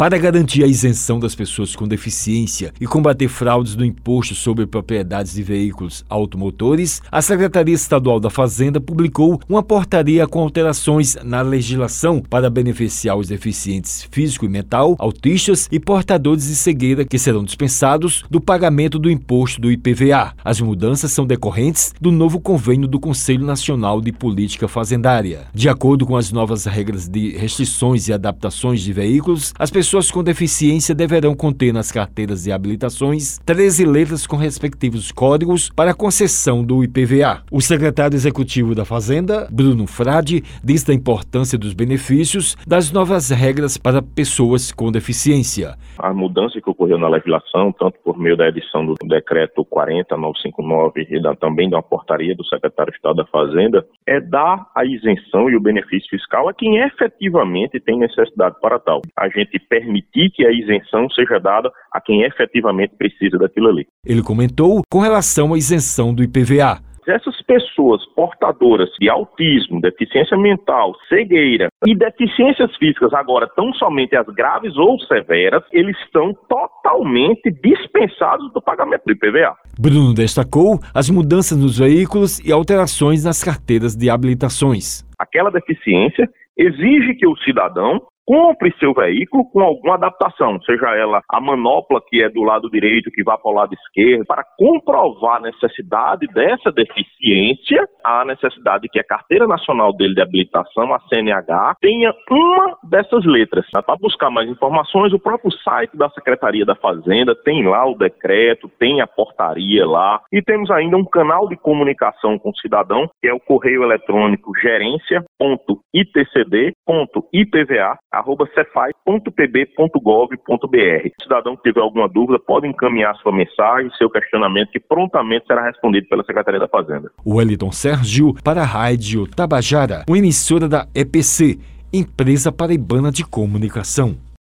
Para garantir a isenção das pessoas com deficiência e combater fraudes no imposto sobre propriedades de veículos automotores, a Secretaria Estadual da Fazenda publicou uma portaria com alterações na legislação para beneficiar os deficientes físico e mental, autistas e portadores de cegueira que serão dispensados do pagamento do imposto do IPVA. As mudanças são decorrentes do novo convênio do Conselho Nacional de Política Fazendária. De acordo com as novas regras de restrições e adaptações de veículos, as pessoas com deficiência deverão conter nas carteiras de habilitações 13 letras com respectivos códigos para concessão do IPVA. O secretário executivo da Fazenda, Bruno Frade, diz da importância dos benefícios das novas regras para pessoas com deficiência. A mudança que ocorreu na legislação, tanto por meio da edição do decreto 40959 e também da portaria do secretário de Estado da Fazenda, é dar a isenção e o benefício fiscal a quem efetivamente tem necessidade para tal. A gente permitir que a isenção seja dada a quem efetivamente precisa daquilo ali. Ele comentou com relação à isenção do IPVA. Essas pessoas portadoras de autismo, deficiência mental, cegueira e deficiências físicas, agora tão somente as graves ou severas, eles estão totalmente dispensados do pagamento do IPVA. Bruno destacou as mudanças nos veículos e alterações nas carteiras de habilitações. Aquela deficiência exige que o cidadão compre seu veículo com alguma adaptação, seja ela a manopla que é do lado direito, que vá para o lado esquerdo, para comprovar a necessidade dessa deficiência, a necessidade que a Carteira Nacional dele de Habilitação, a CNH, tenha uma dessas letras. Para buscar mais informações, o próprio site da Secretaria da Fazenda tem lá o decreto, tem a portaria lá, e temos ainda um canal de comunicação com o cidadão, que é o correio eletrônico gerência.itcd.ipva arroba cefai.pb.gov.br. Cidadão que tiver alguma dúvida pode encaminhar sua mensagem, seu questionamento, que prontamente será respondido pela Secretaria da Fazenda. Wellington Sérgio para a Rádio Tabajara, uma emissora da EPC, Empresa Paraibana de Comunicação.